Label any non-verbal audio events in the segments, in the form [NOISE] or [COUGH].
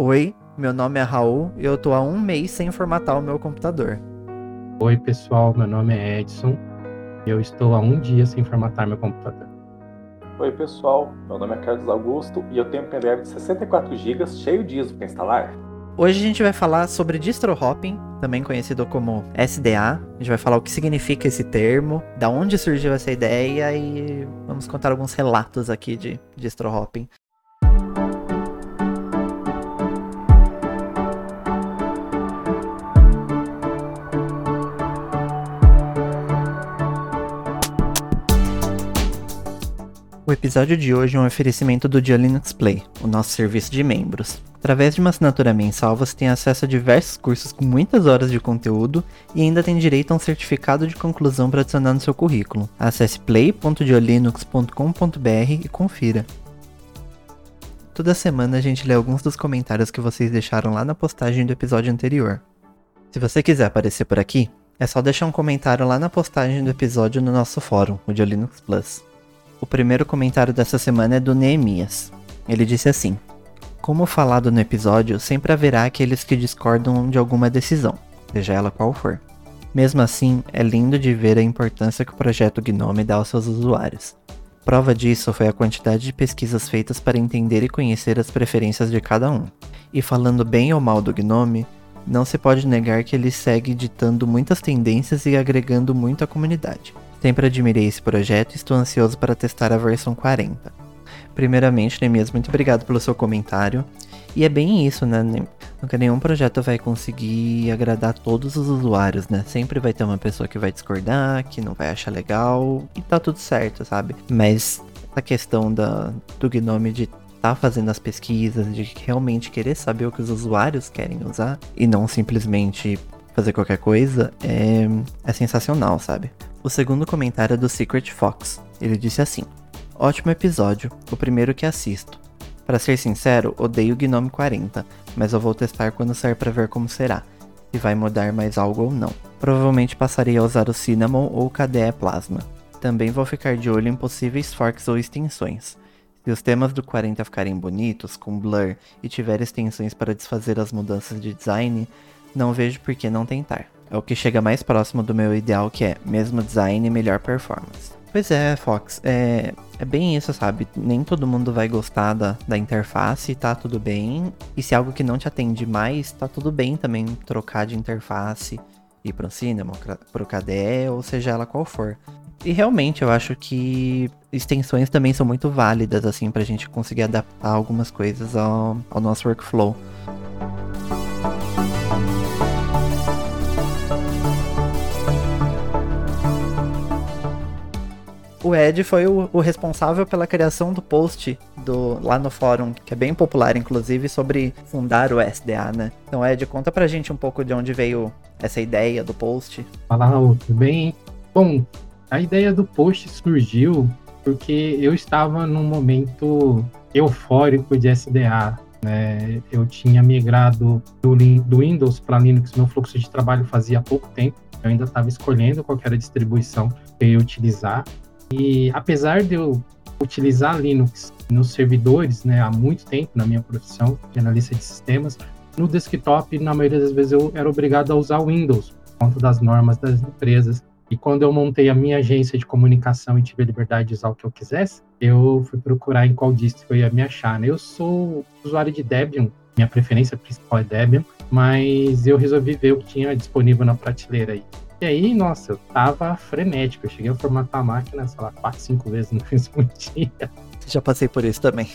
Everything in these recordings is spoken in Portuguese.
Oi, meu nome é Raul e eu tô há um mês sem formatar o meu computador. Oi, pessoal, meu nome é Edson e eu estou há um dia sem formatar meu computador. Oi, pessoal, meu nome é Carlos Augusto e eu tenho um pendrive de 64 GB cheio de ISO para instalar. Hoje a gente vai falar sobre distro hopping, também conhecido como SDA. A gente vai falar o que significa esse termo, da onde surgiu essa ideia e vamos contar alguns relatos aqui de distro hopping. O episódio de hoje é um oferecimento do Dia Linux Play, o nosso serviço de membros. Através de uma assinatura mensal, você tem acesso a diversos cursos com muitas horas de conteúdo e ainda tem direito a um certificado de conclusão para adicionar no seu currículo. Acesse play.diolinux.com.br e confira. Toda semana a gente lê alguns dos comentários que vocês deixaram lá na postagem do episódio anterior. Se você quiser aparecer por aqui, é só deixar um comentário lá na postagem do episódio no nosso fórum, o Diolinux Plus. O primeiro comentário dessa semana é do Neemias. Ele disse assim: Como falado no episódio, sempre haverá aqueles que discordam de alguma decisão, seja ela qual for. Mesmo assim, é lindo de ver a importância que o projeto Gnome dá aos seus usuários. Prova disso foi a quantidade de pesquisas feitas para entender e conhecer as preferências de cada um. E falando bem ou mal do Gnome, não se pode negar que ele segue ditando muitas tendências e agregando muito à comunidade. Sempre admirei esse projeto e estou ansioso para testar a versão 40. Primeiramente, Nemias, muito obrigado pelo seu comentário. E é bem isso, né? Nunca nenhum projeto vai conseguir agradar todos os usuários, né? Sempre vai ter uma pessoa que vai discordar, que não vai achar legal, e tá tudo certo, sabe? Mas a questão da, do Gnome de tá fazendo as pesquisas, de realmente querer saber o que os usuários querem usar, e não simplesmente fazer qualquer coisa, é, é sensacional, sabe? O segundo comentário é do Secret Fox. Ele disse assim: Ótimo episódio, o primeiro que assisto. Para ser sincero, odeio o Gnome 40, mas eu vou testar quando sair para ver como será, se vai mudar mais algo ou não. Provavelmente passarei a usar o Cinnamon ou o KDE Plasma. Também vou ficar de olho em possíveis forks ou extensões. Se os temas do 40 ficarem bonitos, com blur, e tiver extensões para desfazer as mudanças de design, não vejo por que não tentar. É o que chega mais próximo do meu ideal, que é mesmo design e melhor performance. Pois é, Fox, é, é bem isso, sabe? Nem todo mundo vai gostar da, da interface, tá tudo bem. E se é algo que não te atende mais, tá tudo bem também trocar de interface, ir pro Cinema, pro KDE, ou seja ela qual for. E realmente eu acho que extensões também são muito válidas, assim, pra gente conseguir adaptar algumas coisas ao, ao nosso workflow. O Ed foi o, o, responsável pela criação do post do, lá no fórum, que é bem popular, inclusive, sobre fundar o SDA, né? Então, Ed, conta pra gente um pouco de onde veio essa ideia do post. Fala, Raul, tudo bem? Bom, a ideia do post surgiu porque eu estava num momento eufórico de SDA. Né? Eu tinha migrado do, do Windows para Linux, meu fluxo de trabalho fazia pouco tempo. Eu ainda estava escolhendo qual era a distribuição que eu ia utilizar. E apesar de eu utilizar Linux nos servidores, né, há muito tempo na minha profissão de analista de sistemas, no desktop, na maioria das vezes, eu era obrigado a usar Windows, por conta das normas das empresas. E quando eu montei a minha agência de comunicação e tive a liberdade de usar o que eu quisesse, eu fui procurar em qual distro eu ia me achar. Né? Eu sou usuário de Debian, minha preferência principal é Debian, mas eu resolvi ver o que tinha disponível na prateleira aí. E aí, nossa, eu tava frenético. Eu cheguei a formatar a máquina, sei lá, quatro, cinco vezes no [LAUGHS] mesmo dia. Já passei por isso também.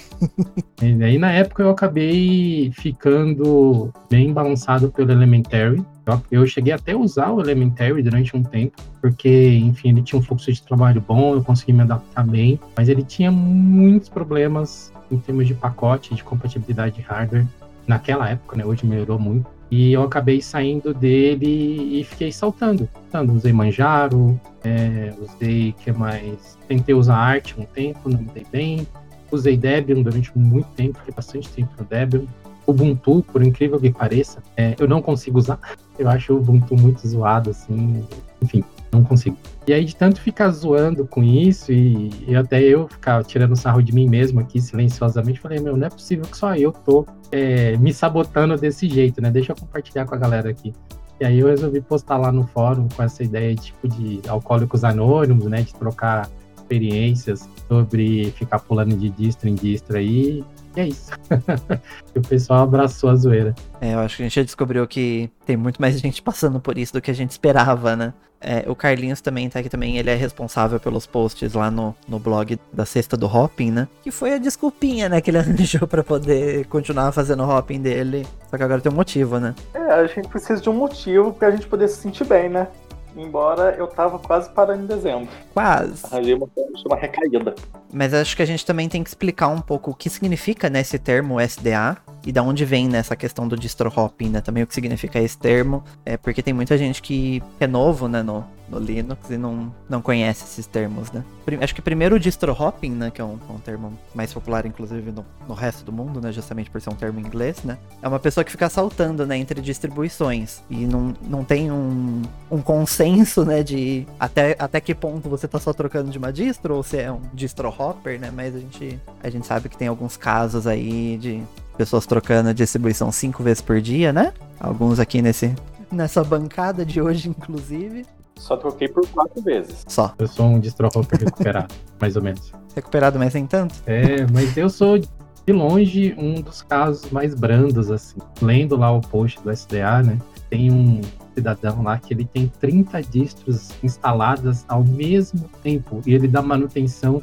e aí, na época, eu acabei ficando bem balançado pelo Elementary. Eu cheguei até a usar o Elementary durante um tempo, porque, enfim, ele tinha um fluxo de trabalho bom, eu consegui me adaptar bem, mas ele tinha muitos problemas em termos de pacote, de compatibilidade de hardware. Naquela época, né? Hoje melhorou muito. E eu acabei saindo dele e fiquei saltando. saltando. Usei Manjaro, é, usei que mais? Tentei usar arte um tempo, não me dei bem. Usei Debian durante muito tempo, fiquei bastante tempo no Debian. Ubuntu, por incrível que pareça, é, eu não consigo usar. [LAUGHS] Eu acho o Ubuntu muito zoado, assim. Enfim, Não consigo. E aí, de tanto ficar zoando com isso, e, e até eu ficar tirando sarro de mim mesmo aqui silenciosamente, falei, meu, não é possível que só eu tô é, me sabotando desse jeito, né? Deixa eu compartilhar com a galera aqui. E aí eu resolvi postar lá no fórum com essa ideia tipo de alcoólicos anônimos, né? De trocar experiências sobre ficar pulando de distro em distro aí. E é isso. [LAUGHS] e o pessoal abraçou a zoeira. É, eu acho que a gente já descobriu que tem muito mais gente passando por isso do que a gente esperava, né? É, o Carlinhos também tá aqui também, ele é responsável pelos posts lá no, no blog da Sexta do Hopping, né? Que foi a desculpinha, né, que ele [LAUGHS] arranjou pra poder continuar fazendo o hopping dele. Só que agora tem um motivo, né? É, a gente precisa de um motivo pra gente poder se sentir bem, né? Embora eu tava quase parando em dezembro. Quase. Arranjei uma, uma recaída. Mas acho que a gente também tem que explicar um pouco o que significa né, esse termo SDA e da onde vem nessa questão do distro hopping, né? Também o que significa esse termo. É porque tem muita gente que é novo, né, no, no Linux e não, não conhece esses termos, né? Acho que primeiro o distro hopping, né, que é um, um termo mais popular, inclusive, no, no, resto do mundo, né, justamente por ser um termo inglês, né? É uma pessoa que fica saltando, né, entre distribuições e não, não tem um, um consenso, né, de até, até que ponto você tá só trocando de uma distro ou se é um distro hopper, né? Mas a gente, a gente sabe que tem alguns casos aí de pessoas trocando a distribuição cinco vezes por dia, né? Alguns aqui nesse, nessa bancada de hoje, inclusive. Só troquei por quatro vezes. Só. Eu sou um distro-hopper recuperado, [LAUGHS] mais ou menos. Recuperado, mas nem tanto? É, mas eu sou de longe um dos casos mais brandos, assim. Lendo lá o post do SDA, né? Tem um cidadão lá que ele tem 30 distros instaladas ao mesmo tempo e ele dá manutenção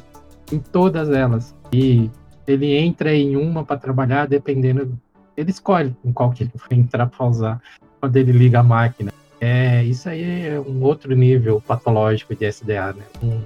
em todas elas. E ele entra em uma para trabalhar, dependendo. Ele escolhe em qual que ele vai entrar para usar quando ele liga a máquina. É, isso aí é um outro nível patológico de SDA, né? Um,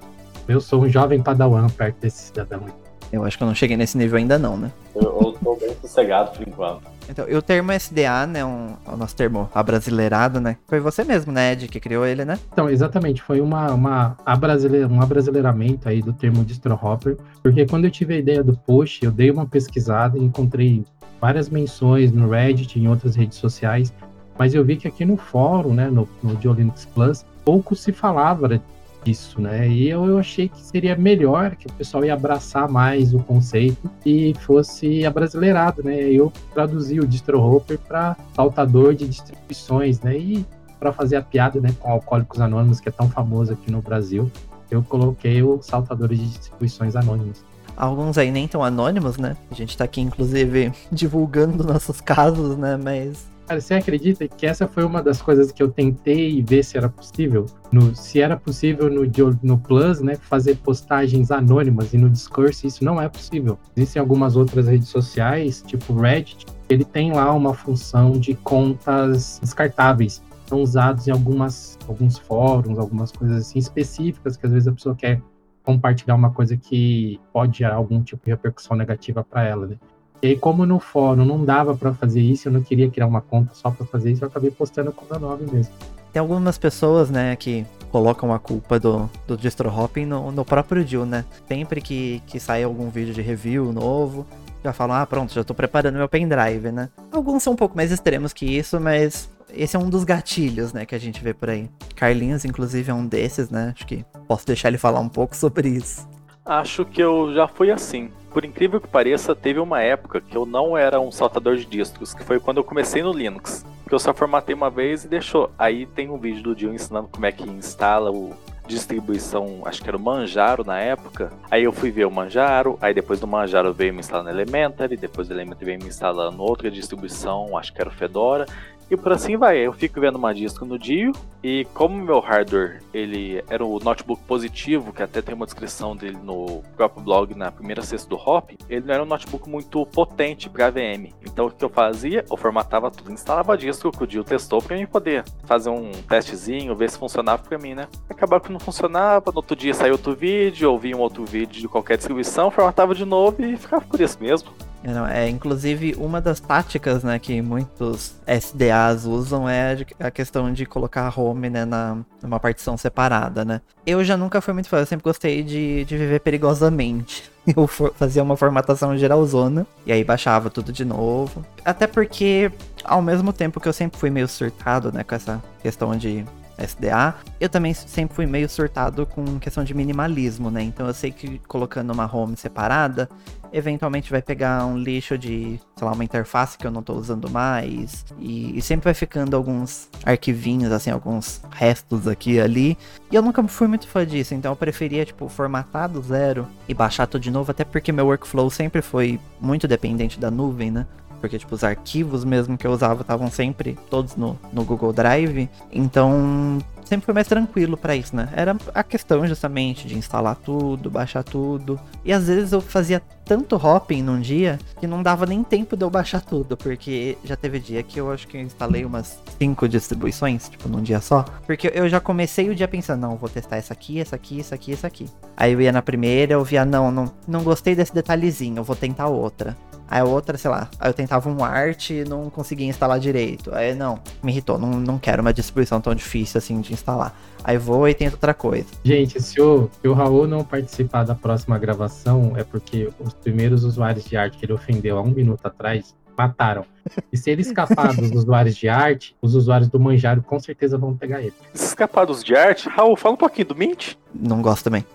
eu sou um jovem padawan perto desse cidadão aí. Eu acho que eu não cheguei nesse nível ainda não, né? Eu, eu tô bem sossegado por enquanto. Então, e o termo SDA, né, um, o nosso termo abrasileirado, né? Foi você mesmo, né, Ed, que criou ele, né? Então, exatamente, foi uma, uma abrasileira, um abrasileiramento aí do termo distro hopper, porque quando eu tive a ideia do post, eu dei uma pesquisada e encontrei várias menções no Reddit e em outras redes sociais, mas eu vi que aqui no fórum, né, no, no Linux Plus, pouco se falava isso, né? E eu, eu achei que seria melhor que o pessoal ia abraçar mais o conceito e fosse abrasileirado, né? Eu traduzi o distro hopper para saltador de distribuições, né? E para fazer a piada, né, com Alcoólicos Anônimos, que é tão famoso aqui no Brasil, eu coloquei o saltador de distribuições anônimos. Alguns aí nem tão anônimos, né? A gente tá aqui, inclusive, divulgando nossos casos, né? Mas Cara, você acredita que essa foi uma das coisas que eu tentei ver se era possível? No, se era possível no, no Plus, né, fazer postagens anônimas e no Discourse isso não é possível. Existem algumas outras redes sociais, tipo Reddit, ele tem lá uma função de contas descartáveis. São usados em algumas, alguns fóruns, algumas coisas assim específicas que às vezes a pessoa quer compartilhar uma coisa que pode gerar algum tipo de repercussão negativa para ela, né? E aí, como no fórum não dava para fazer isso, eu não queria criar uma conta só para fazer isso, eu acabei postando com o meu nome mesmo. Tem algumas pessoas, né, que colocam a culpa do, do distro hopping no, no próprio Jill, né? Sempre que, que sai algum vídeo de review novo, já falam, ah, pronto, já tô preparando meu pendrive, né? Alguns são um pouco mais extremos que isso, mas esse é um dos gatilhos, né, que a gente vê por aí. Carlinhos, inclusive, é um desses, né? Acho que posso deixar ele falar um pouco sobre isso. Acho que eu já fui assim. Por incrível que pareça, teve uma época que eu não era um saltador de discos, que foi quando eu comecei no Linux. Que eu só formatei uma vez e deixou. Aí tem um vídeo do Dio ensinando como é que instala o distribuição, acho que era o Manjaro na época. Aí eu fui ver o Manjaro, aí depois do Manjaro veio me instalando Elementary, depois do Elementary veio me instalando outra distribuição, acho que era o Fedora, e por assim vai, eu fico vendo uma disco no Dio e como meu hardware ele era o notebook positivo, que até tem uma descrição dele no próprio blog na primeira sexta do Hop, ele não era um notebook muito potente para VM. Então o que eu fazia? Eu formatava tudo, instalava a disco que o Dio testou para mim poder fazer um testezinho, ver se funcionava para mim, né? Acabava que não funcionava, no outro dia saiu outro vídeo, ouvia um outro vídeo de qualquer distribuição, formatava de novo e ficava por isso mesmo. É, é, inclusive, uma das táticas né, que muitos SDAs usam é a questão de colocar a home né, na, numa partição separada, né? Eu já nunca fui muito fã, eu sempre gostei de, de viver perigosamente. [LAUGHS] Eu fazia uma formatação geralzona e aí baixava tudo de novo. Até porque, ao mesmo tempo que eu sempre fui meio surtado, né, com essa questão de SDA. Eu também sempre fui meio surtado com questão de minimalismo, né? Então eu sei que colocando uma home separada, eventualmente vai pegar um lixo de, sei lá, uma interface que eu não tô usando mais. E, e, sempre vai ficando alguns arquivinhos, assim, alguns restos aqui e ali. E eu nunca fui muito fã disso, então eu preferia, tipo, formatar do zero e baixar tudo de novo, até porque meu workflow sempre foi muito dependente da nuvem, né? Porque tipo, os arquivos mesmo que eu usava estavam sempre todos no, no Google Drive. Então sempre foi mais tranquilo para isso, né? Era a questão justamente de instalar tudo, baixar tudo. E às vezes eu fazia tanto hopping num dia que não dava nem tempo de eu baixar tudo, porque já teve dia que eu acho que eu instalei umas cinco distribuições, tipo, num dia só. Porque eu já comecei o dia pensando, não, vou testar essa aqui, essa aqui, essa aqui, essa aqui. Aí eu ia na primeira, eu via, não, não, não gostei desse detalhezinho, eu vou tentar outra. Aí a outra, sei lá, aí eu tentava um art e não conseguia instalar direito. Aí não, me irritou, não, não quero uma distribuição tão difícil assim de instalar. Aí vou e tento outra coisa. Gente, se o, se o Raul não participar da próxima gravação, é porque os primeiros usuários de arte que ele ofendeu há um minuto atrás mataram. E se ele escapar dos usuários de arte, os usuários do Manjaro com certeza vão pegar ele. Escapar dos de arte, Raul, fala um pouquinho do Mint. Não gosto também.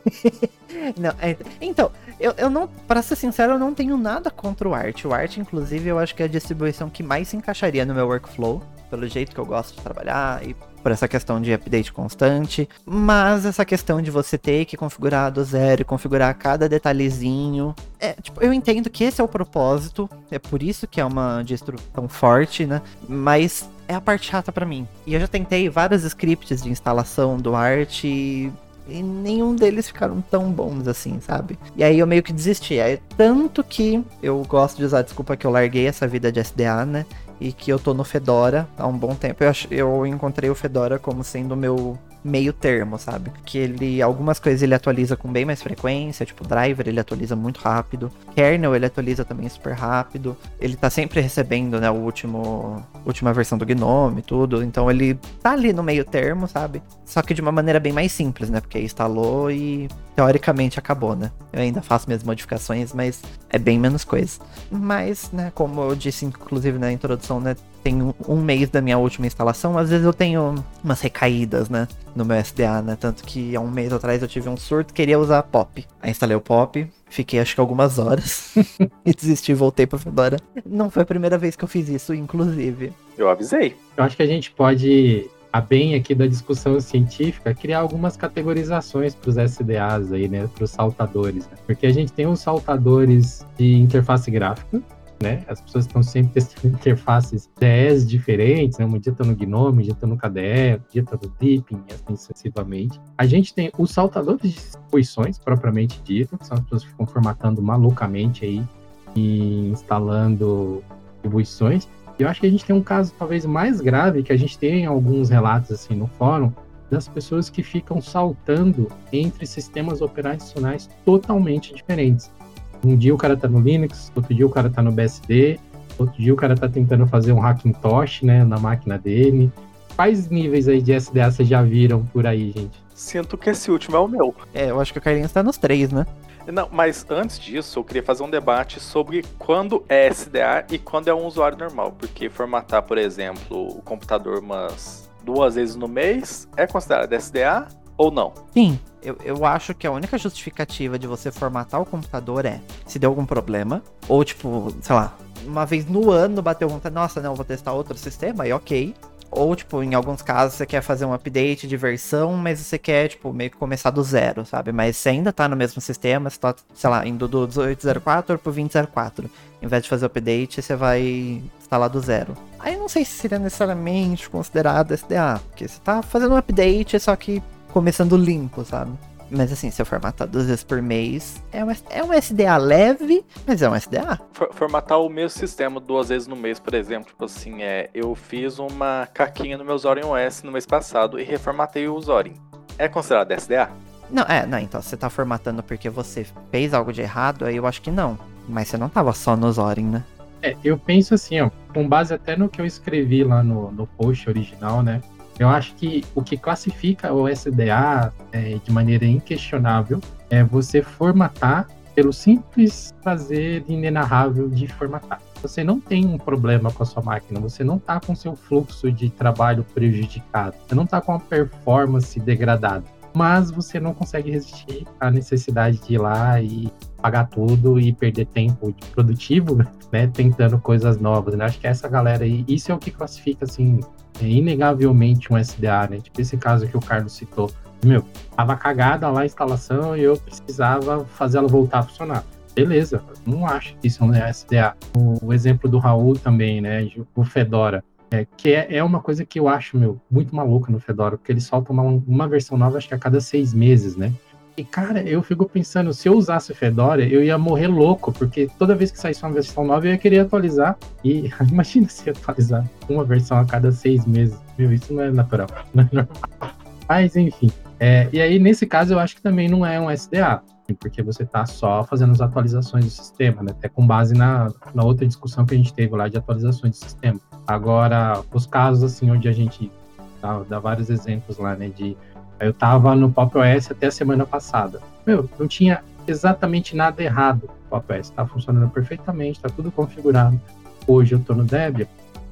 [LAUGHS] não, é, então, eu, eu não, para ser sincero, eu não tenho nada contra o Art. O Art, inclusive, eu acho que é a distribuição que mais se encaixaria no meu workflow, pelo jeito que eu gosto de trabalhar e por essa questão de update constante, mas essa questão de você ter que configurar do zero, configurar cada detalhezinho, é, tipo, eu entendo que esse é o propósito, é por isso que é uma distro tão forte, né? Mas é a parte chata para mim. E eu já tentei vários scripts de instalação do Art e e nenhum deles ficaram tão bons assim, sabe? E aí eu meio que desisti. Aí, tanto que eu gosto de usar desculpa que eu larguei essa vida de SDA, né? e que eu tô no Fedora há um bom tempo. Eu, eu encontrei o Fedora como sendo o meu meio termo, sabe? Que ele, algumas coisas ele atualiza com bem mais frequência, tipo driver ele atualiza muito rápido, kernel ele atualiza também super rápido, ele tá sempre recebendo, né, o último, última versão do Gnome tudo, então ele tá ali no meio termo, sabe? Só que de uma maneira bem mais simples, né? Porque instalou e teoricamente acabou, né? Eu ainda faço minhas modificações, mas é bem menos coisa. Mas, né, como eu disse inclusive na introdução, né, tem um, um mês da minha última instalação, às vezes eu tenho umas recaídas, né, no meu SDA, né? Tanto que há um mês atrás eu tive um surto, queria usar pop. Aí instalei o pop, fiquei acho que algumas horas [LAUGHS] e desisti, voltei pra Fedora. Não foi a primeira vez que eu fiz isso, inclusive. Eu avisei. Eu acho que a gente pode a bem aqui da discussão científica, criar algumas categorizações para os SDAs aí, né, para os saltadores, né? porque a gente tem os saltadores de interface gráfica, né? As pessoas estão sempre testando [LAUGHS] interfaces DEs diferentes, né? Um dia está no Gnome, um dia está no KDE, um dia está no Deepin, assim sucessivamente. A gente tem os saltadores de distribuições, propriamente dito, que são as pessoas que ficam formatando malucamente aí e instalando distribuições. E eu acho que a gente tem um caso talvez mais grave, que a gente tem alguns relatos assim no fórum, das pessoas que ficam saltando entre sistemas operacionais totalmente diferentes. Um dia o cara tá no Linux, outro dia o cara tá no BSD, outro dia o cara tá tentando fazer um Hackintosh, né, na máquina dele. Quais níveis aí de SDA vocês já viram por aí, gente? Sinto que esse último é o meu. É, eu acho que o Carlinhos tá nos três, né? Não, mas antes disso, eu queria fazer um debate sobre quando é SDA e quando é um usuário normal. Porque formatar, por exemplo, o computador umas duas vezes no mês é considerado SDA ou não? Sim, eu, eu acho que a única justificativa de você formatar o computador é se deu algum problema, ou tipo, sei lá, uma vez no ano bateu vontade, nossa, não, vou testar outro sistema, aí ok. Ou, tipo, em alguns casos você quer fazer um update de versão, mas você quer, tipo, meio que começar do zero, sabe? Mas você ainda tá no mesmo sistema, você tá, sei lá, indo do 1804 pro 2004. Em vez de fazer o update, você vai instalar do zero. Aí não sei se seria necessariamente considerado SDA, porque você tá fazendo um update, só que começando limpo, sabe? Mas assim, se eu formatar duas vezes por mês, é um, é um SDA leve, mas é um SDA. For, formatar o mesmo sistema duas vezes no mês, por exemplo, tipo assim, é, eu fiz uma caquinha no meu Zorin OS no mês passado e reformatei o Zorin. É considerado SDA? Não, é, não, então você tá formatando porque você fez algo de errado, aí eu acho que não. Mas você não tava só no Zorin, né? É, eu penso assim, ó, com base até no que eu escrevi lá no, no post original, né? Eu acho que o que classifica o SDA é, de maneira inquestionável é você formatar pelo simples prazer inenarrável de formatar. você não tem um problema com a sua máquina, você não está com seu fluxo de trabalho prejudicado, você não está com a performance degradada, mas você não consegue resistir à necessidade de ir lá e pagar tudo e perder tempo produtivo, [LAUGHS] né, tentando coisas novas. Né? Acho que essa galera aí, isso é o que classifica assim, é inegavelmente um SDA, né? Tipo esse caso que o Carlos citou. Meu, tava cagada lá a instalação e eu precisava fazer ela voltar a funcionar beleza, não acho que isso é um SDA. O, o, exemplo do Raul também, né, o Fedora, é, que é, é, uma coisa que eu acho, meu, muito maluca no Fedora, porque eles soltam uma, uma versão nova, acho que a cada seis meses, né? E, cara, eu fico pensando, se eu usasse Fedora, eu ia morrer louco, porque toda vez que saísse uma versão nova, eu ia querer atualizar. E [LAUGHS] imagina se atualizar uma versão a cada seis meses. Meu, isso não é natural. [LAUGHS] Não é normal. Mas, enfim. É, e aí, nesse caso, eu acho que também não é um SDA porque você está só fazendo as atualizações do sistema, né? Até com base na, na outra discussão que a gente teve lá de atualizações do sistema. Agora, os casos assim onde a gente dá, dá vários exemplos lá, né? De eu estava no Pop OS até a semana passada. Meu, não tinha exatamente nada errado no Pop OS, está funcionando perfeitamente, está tudo configurado. Hoje eu estou no Debian,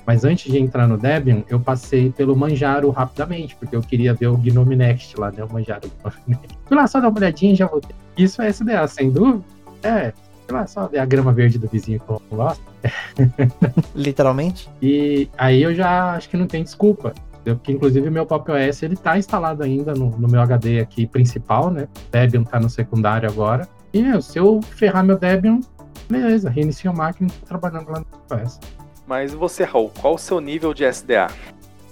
mas antes de entrar no Debian, eu passei pelo Manjaro rapidamente, porque eu queria ver o Gnome Next lá, né? O Manjaro. [LAUGHS] Fui lá só dar uma olhadinha e já voltei. Isso é SDA, sem dúvida. É, sei lá, só ver a grama verde do vizinho que eu não gosto. [LAUGHS] Literalmente? E aí eu já acho que não tem desculpa. Porque, inclusive, meu Pop OS ele tá instalado ainda no, no meu HD aqui principal, né? Debian tá no secundário agora. E meu, se eu ferrar meu Debian, beleza, reinicio a máquina e tô trabalhando lá no Pop OS. Mas você, Raul, qual o seu nível de SDA?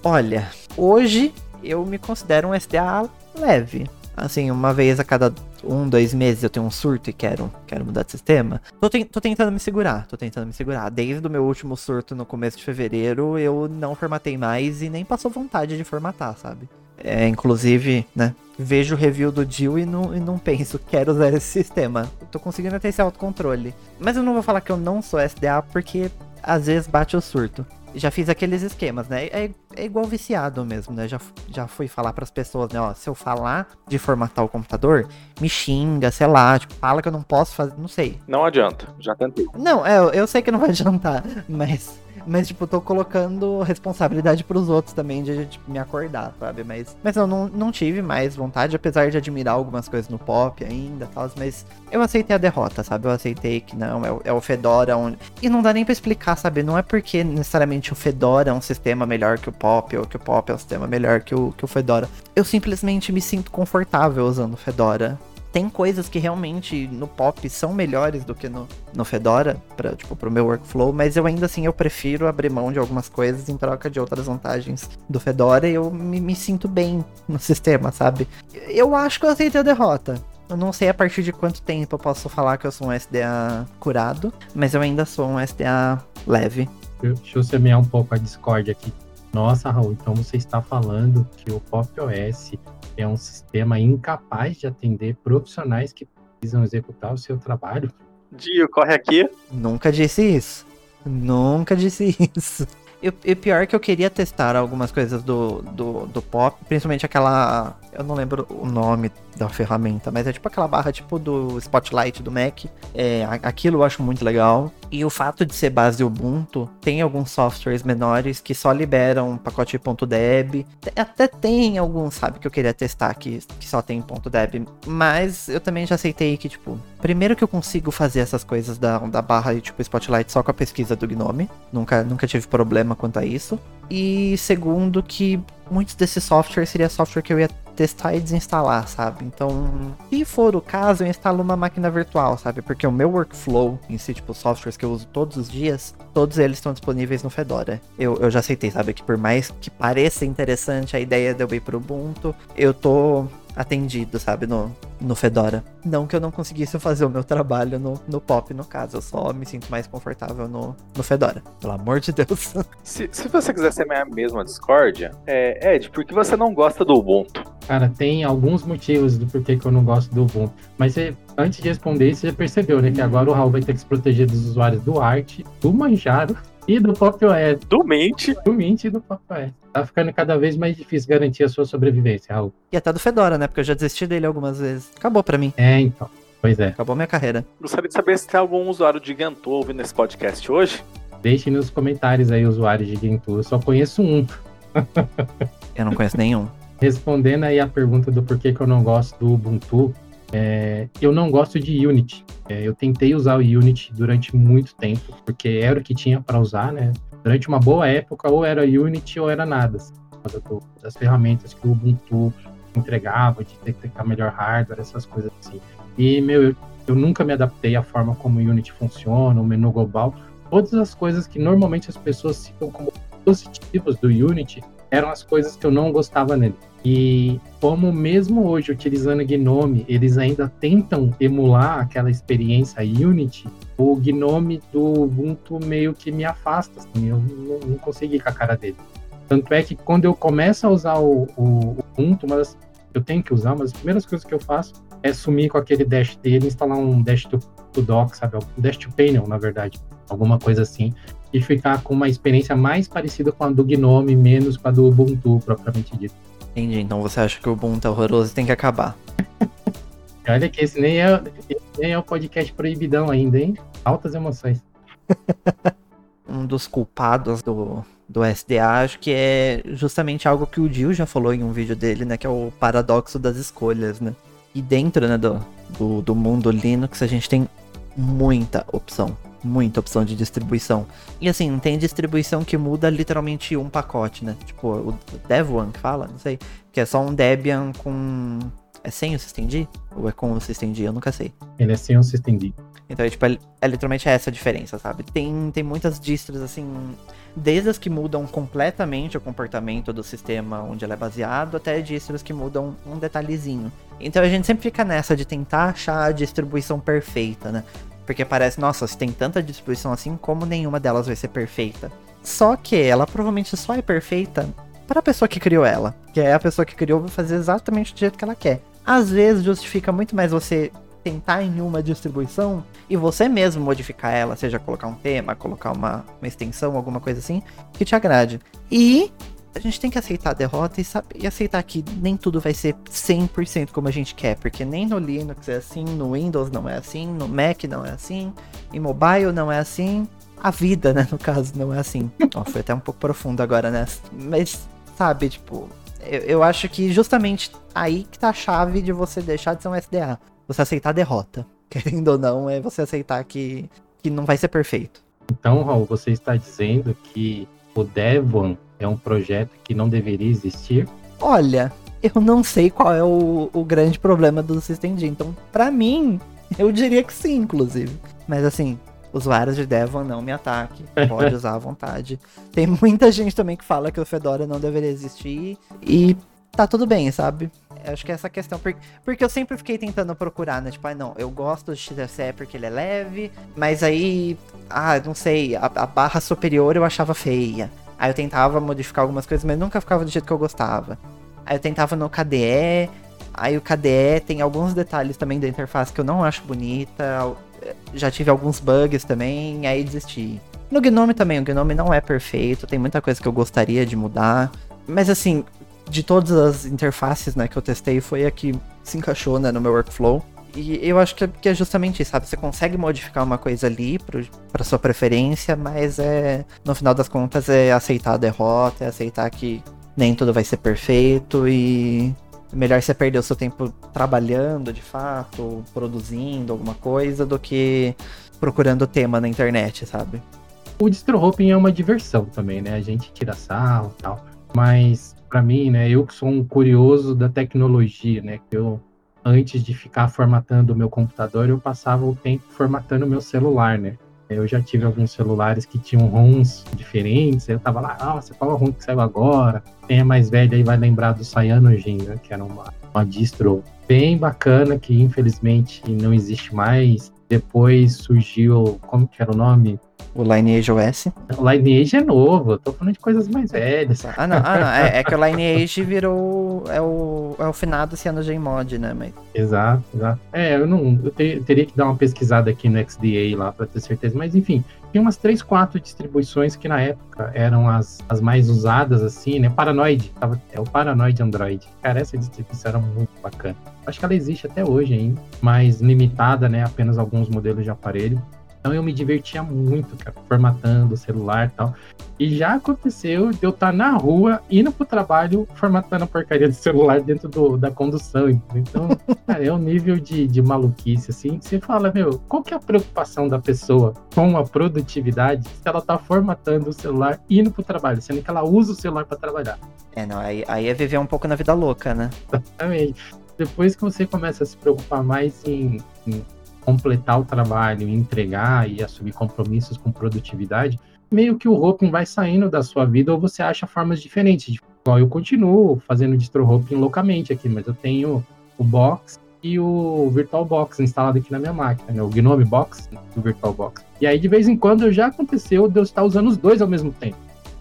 Olha, hoje eu me considero um SDA leve. Assim, uma vez a cada um, dois meses eu tenho um surto e quero, quero mudar de sistema. Tô, te, tô tentando me segurar, tô tentando me segurar. Desde o meu último surto no começo de fevereiro, eu não formatei mais e nem passou vontade de formatar, sabe? É, inclusive, né? Vejo o review do Jill e não, e não penso, quero usar esse sistema. tô conseguindo ter esse autocontrole. Mas eu não vou falar que eu não sou SDA porque às vezes bate o surto já fiz aqueles esquemas, né? É, é igual viciado mesmo, né? Já, já fui falar para as pessoas, né? Ó, se eu falar de formatar o computador, me xinga, sei lá, tipo, fala que eu não posso fazer, não sei. Não adianta, já tentei. Não, é, eu sei que não vai [LAUGHS] adiantar, mas mas, tipo, tô colocando responsabilidade pros outros também de tipo, me acordar, sabe? Mas, mas eu não, não tive mais vontade, apesar de admirar algumas coisas no pop ainda tal, mas eu aceitei a derrota, sabe? Eu aceitei que não, é o, é o Fedora onde. E não dá nem pra explicar, sabe? Não é porque necessariamente o Fedora é um sistema melhor que o pop, ou que o pop é um sistema melhor que o, que o Fedora. Eu simplesmente me sinto confortável usando o Fedora tem coisas que realmente no pop são melhores do que no, no Fedora, pra, tipo, pro meu workflow, mas eu ainda assim eu prefiro abrir mão de algumas coisas em troca de outras vantagens do Fedora e eu me, me sinto bem no sistema, sabe? Eu acho que eu aceitei a derrota. Eu não sei a partir de quanto tempo eu posso falar que eu sou um SDA curado, mas eu ainda sou um SDA leve. Deixa eu semear um pouco a Discord aqui. Nossa, Raul, então você está falando que o Pop OS é um sistema incapaz de atender profissionais que precisam executar o seu trabalho. Dio, corre aqui. Nunca disse isso. Nunca disse [LAUGHS] isso. E, pior que eu queria testar algumas coisas do, do, do pop, principalmente aquela. Eu não lembro o nome da ferramenta, mas é tipo aquela barra tipo do Spotlight do Mac. É, aquilo eu acho muito legal. E o fato de ser base Ubuntu, tem alguns softwares menores que só liberam pacote .deb. Até tem alguns, sabe, que eu queria testar que, que só tem .deb. Mas eu também já aceitei que, tipo, primeiro que eu consigo fazer essas coisas da, da barra e tipo Spotlight só com a pesquisa do Gnome. Nunca, nunca tive problema quanto a isso. E segundo que muitos desses softwares seria software que eu ia testar e desinstalar, sabe? Então, se for o caso, eu instalo uma máquina virtual, sabe? Porque o meu workflow em si, tipo, softwares que eu uso todos os dias, todos eles estão disponíveis no Fedora. Eu, eu já aceitei, sabe? Que por mais que pareça interessante a ideia de eu ir pro Ubuntu, eu tô atendido, sabe, no, no Fedora. Não que eu não conseguisse fazer o meu trabalho no, no Pop, no caso, eu só me sinto mais confortável no, no Fedora, pelo amor de Deus. [LAUGHS] Se, se você quiser ser a discórdia, é, Ed, por que você não gosta do Ubuntu? Cara, tem alguns motivos do porquê que eu não gosto do Ubuntu. Mas você, antes de responder isso, você já percebeu, né? Que agora o Raul vai ter que se proteger dos usuários do Art, do Manjaro e do Pop OS. Do Mint. Do Mint e do Pop OS. Tá ficando cada vez mais difícil garantir a sua sobrevivência, Raul. E até do Fedora, né? Porque eu já desisti dele algumas vezes. Acabou pra mim. É, então. Pois é. Acabou minha carreira. Gostaria de saber se tem algum usuário de Gentoo ouvindo esse podcast hoje. Deixem nos comentários aí, usuários de Gentoo. Eu só conheço um. Eu não conheço nenhum. Respondendo aí a pergunta do porquê que eu não gosto do Ubuntu, é, eu não gosto de Unity. É, eu tentei usar o Unity durante muito tempo, porque era o que tinha para usar, né? Durante uma boa época, ou era Unity ou era nada. Assim, das ferramentas que o Ubuntu entregava, de detectar melhor hardware, essas coisas assim. E, meu, eu, eu nunca me adaptei à forma como o Unity funciona, o menu global. Todas as coisas que normalmente as pessoas citam como positivas do Unity eram as coisas que eu não gostava nele. E como mesmo hoje utilizando Gnome, eles ainda tentam emular aquela experiência Unity, o Gnome do Ubuntu meio que me afasta, assim, eu não, não consegui com a cara dele. Tanto é que quando eu começo a usar o, o, o Ubuntu, mas eu tenho que usar, mas as primeiras coisas que eu faço é sumir com aquele dash dele, instalar um dash to, to dock, sabe? Um dash to panel, na verdade, alguma coisa assim, e ficar com uma experiência mais parecida com a do Gnome, menos com a do Ubuntu, propriamente dito. Entendi, então você acha que o Ubuntu é horroroso e tem que acabar. Olha que esse nem é, esse nem é o podcast proibidão ainda, hein? Altas emoções. [LAUGHS] um dos culpados do, do SDA, acho que é justamente algo que o Dio já falou em um vídeo dele, né? Que é o paradoxo das escolhas, né? E dentro né, do, do, do mundo Linux a gente tem muita opção. Muita opção de distribuição. E assim, tem distribuição que muda literalmente um pacote, né? Tipo, o Devuan que fala, não sei. Que é só um Debian com. É sem o SystemD? Ou é com o SystemD? Eu nunca sei. Ele é sem o SystemD. Então, é, tipo, é, é literalmente essa a diferença, sabe? Tem, tem muitas distros, assim, desde as que mudam completamente o comportamento do sistema onde ela é baseado, até distros que mudam um detalhezinho. Então a gente sempre fica nessa de tentar achar a distribuição perfeita, né? Porque parece, nossa, se tem tanta distribuição assim, como nenhuma delas vai ser perfeita. Só que ela provavelmente só é perfeita para a pessoa que criou ela. Que é a pessoa que criou vai fazer exatamente do jeito que ela quer. Às vezes justifica muito mais você tentar em uma distribuição e você mesmo modificar ela, seja colocar um tema, colocar uma, uma extensão, alguma coisa assim, que te agrade. E a gente tem que aceitar a derrota e, saber, e aceitar que nem tudo vai ser 100% como a gente quer, porque nem no Linux é assim, no Windows não é assim, no Mac não é assim, em mobile não é assim, a vida, né, no caso, não é assim. [LAUGHS] Ó, foi até um pouco profundo agora, né? Mas, sabe, tipo, eu, eu acho que justamente aí que tá a chave de você deixar de ser um SDA você aceitar a derrota. [LAUGHS] Querendo ou não, é você aceitar que, que não vai ser perfeito. Então, Raul, você está dizendo que o Devon é um projeto que não deveria existir? Olha, eu não sei qual é o, o grande problema do System D. Então, para mim, eu diria que sim, inclusive. Mas assim, usuários de Devon não me ataque. Pode usar à vontade. [LAUGHS] Tem muita gente também que fala que o Fedora não deveria existir. E tá tudo bem, sabe? acho que é essa questão. Porque, porque eu sempre fiquei tentando procurar, né? Tipo, ah, não, eu gosto de XFCE porque ele é leve, mas aí, ah, não sei, a, a barra superior eu achava feia. Aí eu tentava modificar algumas coisas, mas nunca ficava do jeito que eu gostava. Aí eu tentava no KDE, aí o KDE tem alguns detalhes também da interface que eu não acho bonita. Já tive alguns bugs também, aí desisti. No Gnome também, o Gnome não é perfeito, tem muita coisa que eu gostaria de mudar. Mas assim, de todas as interfaces né, que eu testei, foi a que se encaixou né, no meu workflow. E eu acho que é, é justamente isso, sabe? Você consegue modificar uma coisa ali para sua preferência, mas é no final das contas é aceitar a derrota, é aceitar que nem tudo vai ser perfeito e melhor você perder o seu tempo trabalhando de fato, produzindo alguma coisa, do que procurando tema na internet, sabe? O distro hopping é uma diversão também, né? A gente tira sal e tal, mas para mim, né? Eu que sou um curioso da tecnologia, né? Que eu antes de ficar formatando o meu computador, eu passava o tempo formatando o meu celular, né? Eu já tive alguns celulares que tinham ROMs diferentes, eu tava lá, nossa, qual é o ROM que saiu agora? Quem é mais velho aí vai lembrar do Cyanogen, né? Que era uma, uma distro bem bacana, que infelizmente não existe mais. Depois surgiu, como que era o nome? O Lineage OS? O Lineage é novo, eu tô falando de coisas mais velhas. Ah, não, ah, não. É, é que o Lineage virou. É o, é o finado CyanogenMod, né? Mas... Exato, exato. É, eu não. Eu, te, eu, teria que dar uma pesquisada aqui no XDA lá pra ter certeza. Mas enfim, tinha umas 3, 4 distribuições que na época eram as, as mais usadas, assim, né? Paranoid. Tava, é o Paranoid Android. Cara, essa distribuição era muito bacana. Acho que ela existe até hoje ainda, mas limitada, né? Apenas alguns modelos de aparelho. Então eu me divertia muito, cara, formatando o celular e tal. E já aconteceu de eu estar na rua, indo pro trabalho, formatando a porcaria do celular dentro do, da condução. Então, [LAUGHS] cara, é um nível de, de maluquice, assim, que você fala, meu, qual que é a preocupação da pessoa com a produtividade se ela tá formatando o celular indo pro trabalho, sendo que ela usa o celular para trabalhar? É, não, aí, aí é viver um pouco na vida louca, né? Exatamente. Depois que você começa a se preocupar mais em, em completar o trabalho, entregar e assumir compromissos com produtividade, meio que o hopping vai saindo da sua vida ou você acha formas diferentes. Tipo, igual eu continuo fazendo distro hopping loucamente aqui, mas eu tenho o box e o VirtualBox instalado aqui na minha máquina, né? o Gnome Box e o VirtualBox. E aí de vez em quando já aconteceu de eu estar usando os dois ao mesmo tempo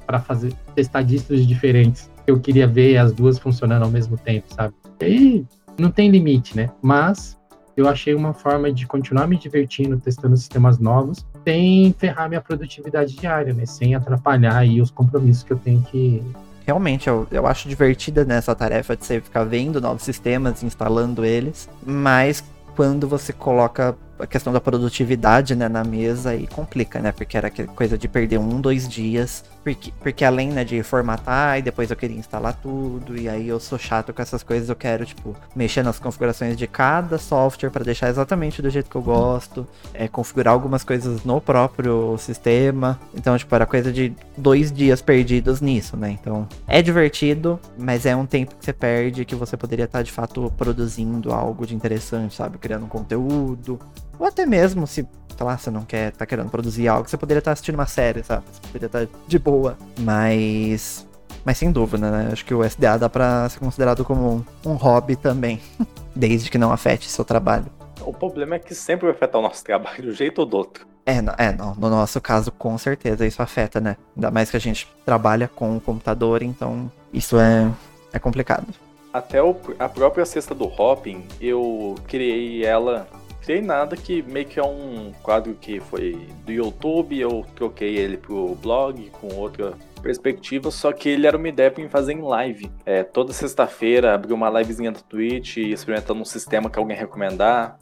para fazer testar distros diferentes. Eu queria ver as duas funcionando ao mesmo tempo, sabe? E aí não tem limite, né? Mas eu achei uma forma de continuar me divertindo, testando sistemas novos, sem ferrar minha produtividade diária, né? Sem atrapalhar aí os compromissos que eu tenho que. Realmente, eu, eu acho divertida nessa tarefa de você ficar vendo novos sistemas, instalando eles, mas quando você coloca a questão da produtividade né, na mesa e complica, né? Porque era coisa de perder um, dois dias. Porque, porque além né, de formatar, e depois eu queria instalar tudo, e aí eu sou chato com essas coisas, eu quero, tipo, mexer nas configurações de cada software para deixar exatamente do jeito que eu gosto, é, configurar algumas coisas no próprio sistema. Então, tipo, era coisa de dois dias perdidos nisso, né? Então, é divertido, mas é um tempo que você perde que você poderia estar, de fato, produzindo algo de interessante, sabe? Criando um conteúdo, ou até mesmo se, sei lá, você não quer, tá querendo produzir algo, você poderia estar assistindo uma série, sabe? Você poderia estar de boa. Mas. Mas sem dúvida, né? Acho que o SDA dá pra ser considerado como um, um hobby também. [LAUGHS] Desde que não afete seu trabalho. O problema é que sempre vai afetar o nosso trabalho de um jeito ou do outro. É, não, é não, no nosso caso, com certeza, isso afeta, né? Ainda mais que a gente trabalha com o computador, então isso é, é complicado. Até o, a própria cesta do Hopping, eu criei ela criei nada que meio que é um quadro que foi do YouTube, eu troquei ele pro blog com outra perspectiva, só que ele era uma ideia para fazer em live. É, toda sexta-feira abrir uma livezinha do Twitch experimentando um sistema que alguém recomendar.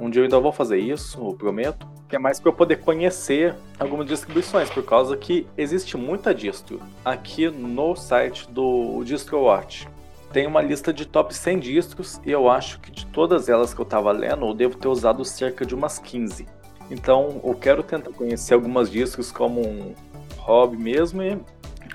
Um dia eu ainda vou fazer isso, prometo. Que é mais para eu poder conhecer algumas distribuições, por causa que existe muita distro aqui no site do DistroWatch tem uma lista de top 100 distros e eu acho que de todas elas que eu estava lendo, eu devo ter usado cerca de umas 15. Então eu quero tentar conhecer algumas distros como um hobby mesmo e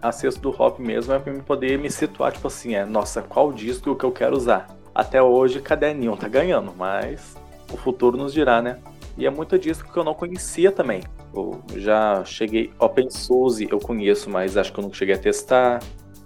acesso do hobby mesmo é para me poder me situar, tipo assim, é, nossa, qual distro que eu quero usar? Até hoje, caderninho tá ganhando, mas o futuro nos dirá, né? E é muito distro que eu não conhecia também. Eu já cheguei, OpenSUSE eu conheço, mas acho que eu não cheguei a testar.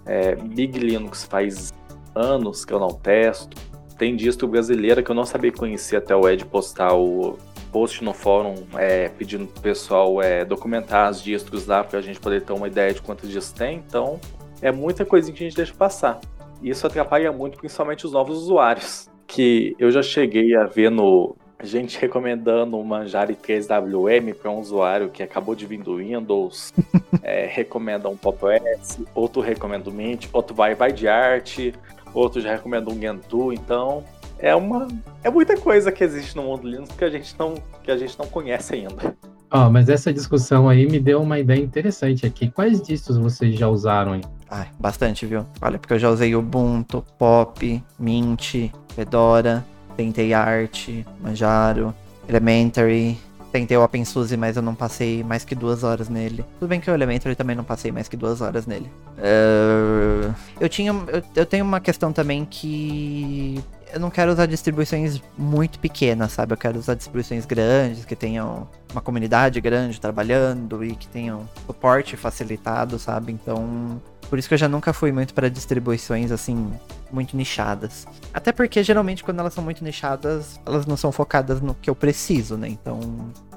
É, Big Linux faz anos que eu não testo. Tem distro brasileira que eu não sabia conhecer até o Ed postar o post no fórum é, pedindo pro pessoal é, documentar as distros lá para a gente poder ter uma ideia de quantos distros tem. Então, é muita coisinha que a gente deixa passar. E isso atrapalha muito, principalmente os novos usuários. Que eu já cheguei a ver no, gente recomendando o Manjari 3WM para um usuário que acabou de vir do Windows, [LAUGHS] é, recomenda um Pop OS, outro recomenda o Mint, outro vai vai de arte, outro já recomenda um Gentoo, então é uma é muita coisa que existe no mundo Linux que a gente não que a gente não conhece ainda. Ó, oh, mas essa discussão aí me deu uma ideia interessante aqui. Quais distros vocês já usaram aí? Ai, bastante, viu? Olha, porque eu já usei Ubuntu, Pop, Mint, Fedora, tentei Art, Manjaro, Elementary, tentei o OpenSUSE, mas eu não passei mais que duas horas nele. Tudo bem que o Elementary também não passei mais que duas horas nele. Uh, eu tinha. Eu, eu, tenho uma questão também que. Eu não quero usar distribuições muito pequenas, sabe? Eu quero usar distribuições grandes, que tenham uma comunidade grande trabalhando e que tenham suporte facilitado, sabe? Então, por isso que eu já nunca fui muito para distribuições assim muito nichadas. Até porque geralmente quando elas são muito nichadas, elas não são focadas no que eu preciso, né? Então,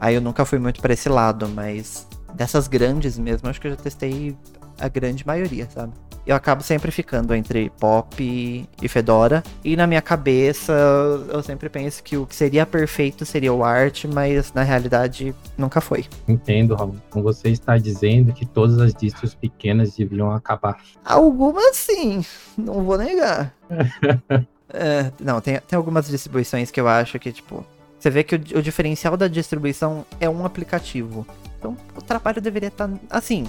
aí eu nunca fui muito para esse lado, mas dessas grandes mesmo, acho que eu já testei a grande maioria, sabe? Eu acabo sempre ficando entre pop e Fedora. E na minha cabeça, eu sempre penso que o que seria perfeito seria o art, mas na realidade nunca foi. Entendo, Raul. Então você está dizendo que todas as distros pequenas deviam acabar. Algumas sim, não vou negar. [LAUGHS] é, não, tem, tem algumas distribuições que eu acho que, tipo, Você vê que o, o diferencial da distribuição é um aplicativo. Então o trabalho deveria estar. Tá, assim,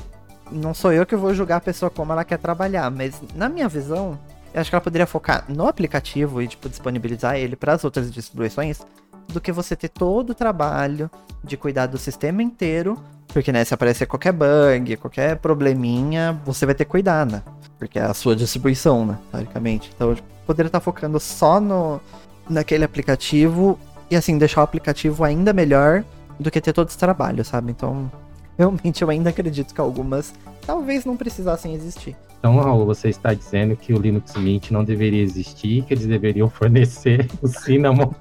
não sou eu que vou julgar a pessoa como ela quer trabalhar, mas na minha visão, eu acho que ela poderia focar no aplicativo e tipo, disponibilizar ele para as outras distribuições do que você ter todo o trabalho de cuidar do sistema inteiro. Porque, né, se aparecer qualquer bug, qualquer probleminha, você vai ter cuidar, né? Porque é a sua distribuição, né? Teoricamente. Então, eu poderia estar focando só no, naquele aplicativo e, assim, deixar o aplicativo ainda melhor do que ter todo esse trabalho, sabe? Então, realmente eu ainda acredito que algumas talvez não precisassem existir. Então, Raul, você está dizendo que o Linux Mint não deveria existir, que eles deveriam fornecer [LAUGHS] o Cinnamon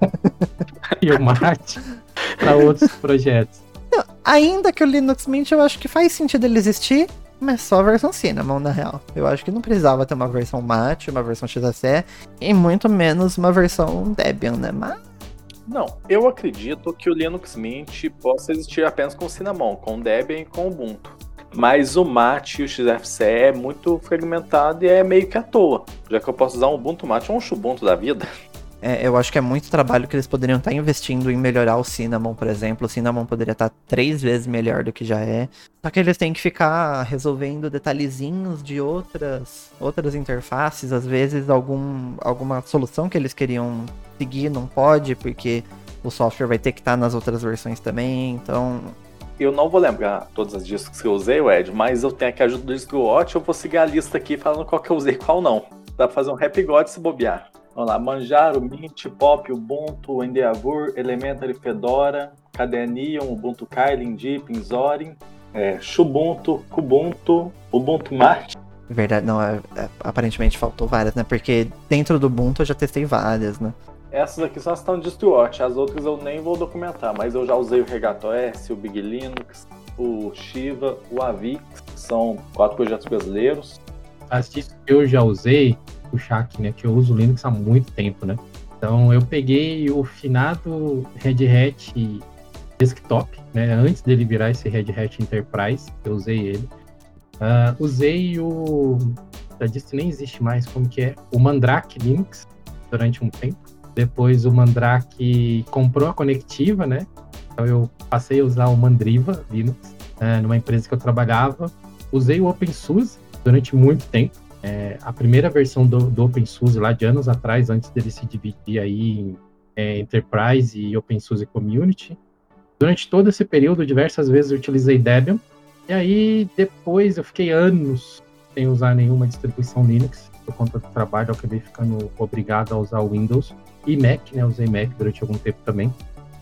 [LAUGHS] e o Mate [LAUGHS] para outros projetos. Não, ainda que o Linux Mint eu acho que faz sentido ele existir, mas só a versão Cinnamon, na real. Eu acho que não precisava ter uma versão Mate, uma versão XSE, e muito menos uma versão Debian, né? Mas não, eu acredito que o Linux Mint possa existir apenas com Cinnamon, com Debian e com Ubuntu. Mas o Mate e o XFCE é muito fragmentado e é meio que à toa. Já que eu posso usar um Ubuntu Mate ou um Ubuntu da vida. É, eu acho que é muito trabalho que eles poderiam estar investindo em melhorar o Cinnamon, por exemplo. O Cinnamon poderia estar três vezes melhor do que já é. Só que eles têm que ficar resolvendo detalhezinhos de outras, outras interfaces. Às vezes, algum, alguma solução que eles queriam seguir não pode, porque o software vai ter que estar nas outras versões também. Então, eu não vou lembrar todas as discos que eu usei, Ed, mas eu tenho aqui a ajuda do disco Watch, eu vou seguir a lista aqui falando qual que eu usei e qual não. Dá pra fazer um Happy God se bobear. Vamos lá, Manjaro, Mint, Pop, Ubuntu, Endeavor, Elementary, Fedora, Cadernium, Ubuntu Kylin, Deep, Zorin, é, Xubuntu, Kubuntu, Ubuntu Mate. Verdade, não, é, é, aparentemente faltou várias, né? Porque dentro do Ubuntu eu já testei várias, né? Essas aqui só estão de Stewart, as outras eu nem vou documentar, mas eu já usei o Regato S, o Big Linux, o Shiva, o Avix, que são quatro projetos brasileiros. As que eu já usei, o Shaq, né? Que eu uso Linux há muito tempo, né? Então eu peguei o finado Red Hat Desktop, né? Antes dele virar esse Red Hat Enterprise, eu usei ele. Uh, usei o. A distro nem existe mais, como que é? O Mandrake Linux durante um tempo. Depois o Mandrake comprou a conectiva, né? Então eu passei a usar o Mandriva Linux uh, numa empresa que eu trabalhava. Usei o OpenSUSE durante muito tempo. É, a primeira versão do, do OpenSUSE lá de anos atrás, antes dele se dividir aí em é, Enterprise e OpenSUSE Community. Durante todo esse período, diversas vezes eu utilizei Debian. E aí, depois, eu fiquei anos sem usar nenhuma distribuição Linux. Por conta do trabalho, eu acabei ficando obrigado a usar Windows. E Mac, né? Usei Mac durante algum tempo também.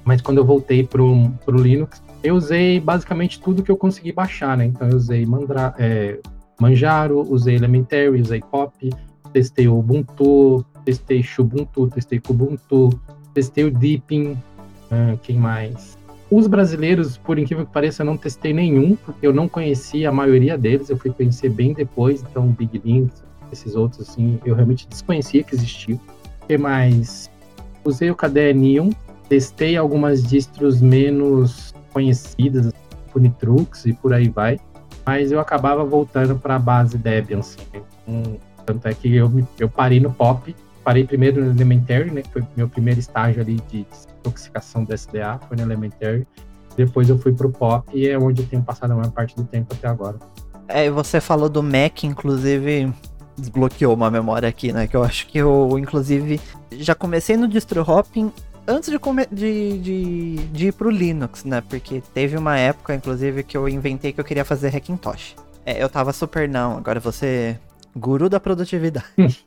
Mas quando eu voltei para o Linux, eu usei basicamente tudo que eu consegui baixar, né? Então eu usei Mandra, é, Manjaro, usei Elementary, usei Pop, testei o Ubuntu, testei Xubuntu, testei Kubuntu, testei o Deepin, uh, quem mais? Os brasileiros, por incrível que pareça, eu não testei nenhum, porque eu não conhecia a maioria deles, eu fui conhecer bem depois, então Big Links, esses outros, assim, eu realmente desconhecia que existiam. O que mais? Usei o Cadernium, testei algumas distros menos conhecidas, tipo Nitrux e por aí vai mas eu acabava voltando para a base Debian, assim. Um, tanto é que eu, eu parei no pop, parei primeiro no Elementary, né, que foi meu primeiro estágio ali de intoxicação do SDA, foi no Elementary. Depois eu fui pro pop e é onde eu tenho passado a maior parte do tempo até agora. É, você falou do Mac, inclusive desbloqueou uma memória aqui, né? Que eu acho que eu, inclusive, já comecei no distro hopping antes de, de, de, de, ir pro Linux, né? Porque teve uma época, inclusive, que eu inventei que eu queria fazer Hackintosh. É, eu tava super não, agora você guru da produtividade. [LAUGHS]